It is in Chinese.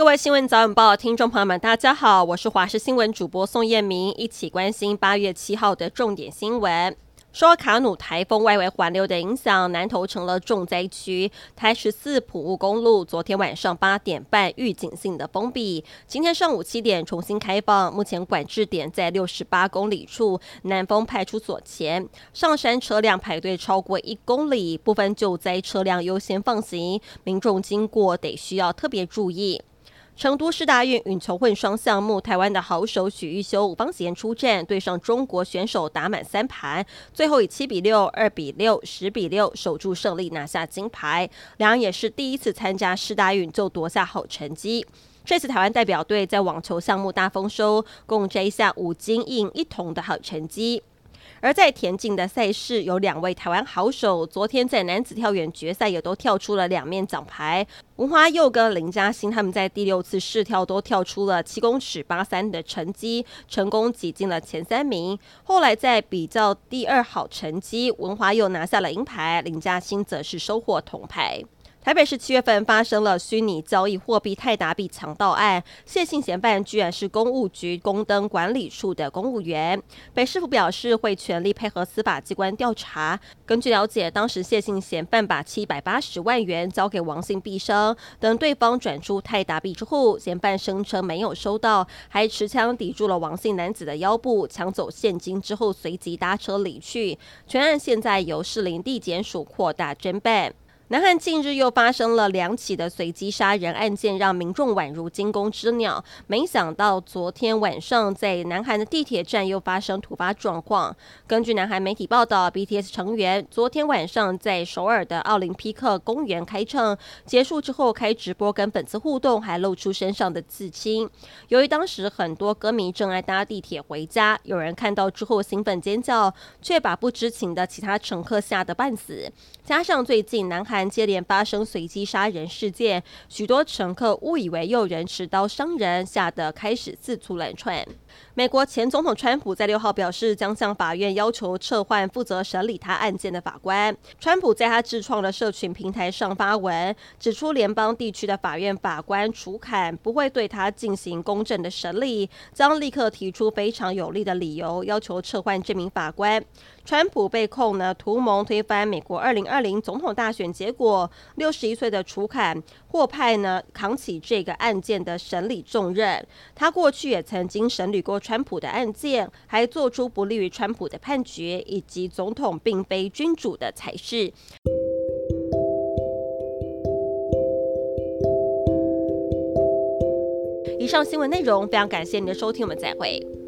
各位新闻早晚报听众朋友们，大家好，我是华视新闻主播宋燕明，一起关心八月七号的重点新闻。受卡努台风外围环流的影响，南投成了重灾区。台十四埔雾公路昨天晚上八点半预警性的封闭，今天上午七点重新开放。目前管制点在六十八公里处南丰派出所前，上山车辆排队超过一公里，部分救灾车辆优先放行，民众经过得需要特别注意。成都世大运羽球混双项目，台湾的好手许育修、伍芳贤出战，对上中国选手打满三盘，最后以七比六、二比六、十比六守住胜利，拿下金牌。两人也是第一次参加世大运就夺下好成绩。这次台湾代表队在网球项目大丰收，共摘下五金印一铜的好成绩。而在田径的赛事，有两位台湾好手，昨天在男子跳远决赛也都跳出了两面奖牌。文华佑跟林嘉欣他们在第六次试跳都跳出了七公尺八三的成绩，成功挤进了前三名。后来在比较第二好成绩，文华佑拿下了银牌，林嘉欣则是收获铜牌。台北市七月份发生了虚拟交易货币泰达币抢盗案，谢姓嫌犯居然是公务局公灯管理处的公务员。北市府表示会全力配合司法机关调查。根据了解，当时谢姓嫌犯把七百八十万元交给王姓毕生，等对方转出泰达币之后，嫌犯声称没有收到，还持枪抵住了王姓男子的腰部，抢走现金之后随即搭车离去。全案现在由士林地检署扩大侦办。南韩近日又发生了两起的随机杀人案件，让民众宛如惊弓之鸟。没想到昨天晚上在南韩的地铁站又发生突发状况。根据南韩媒体报道，BTS 成员昨天晚上在首尔的奥林匹克公园开唱，结束之后开直播跟粉丝互动，还露出身上的刺青。由于当时很多歌迷正在搭地铁回家，有人看到之后兴奋尖叫，却把不知情的其他乘客吓得半死。加上最近南韩接连发生随机杀人事件，许多乘客误以为有人持刀伤人，吓得开始四处乱窜。美国前总统川普在六号表示，将向法院要求撤换负责审理他案件的法官。川普在他自创的社群平台上发文，指出联邦地区的法院法官楚坎不会对他进行公正的审理，将立刻提出非常有力的理由，要求撤换这名法官。川普被控呢，图谋推翻美国二零二零总统大选结结果。六十一岁的楚坎获派呢，扛起这个案件的审理重任。他过去也曾经审理过川普的案件，还做出不利于川普的判决，以及总统并非君主的裁示。以上新闻内容非常感谢您的收听，我们再会。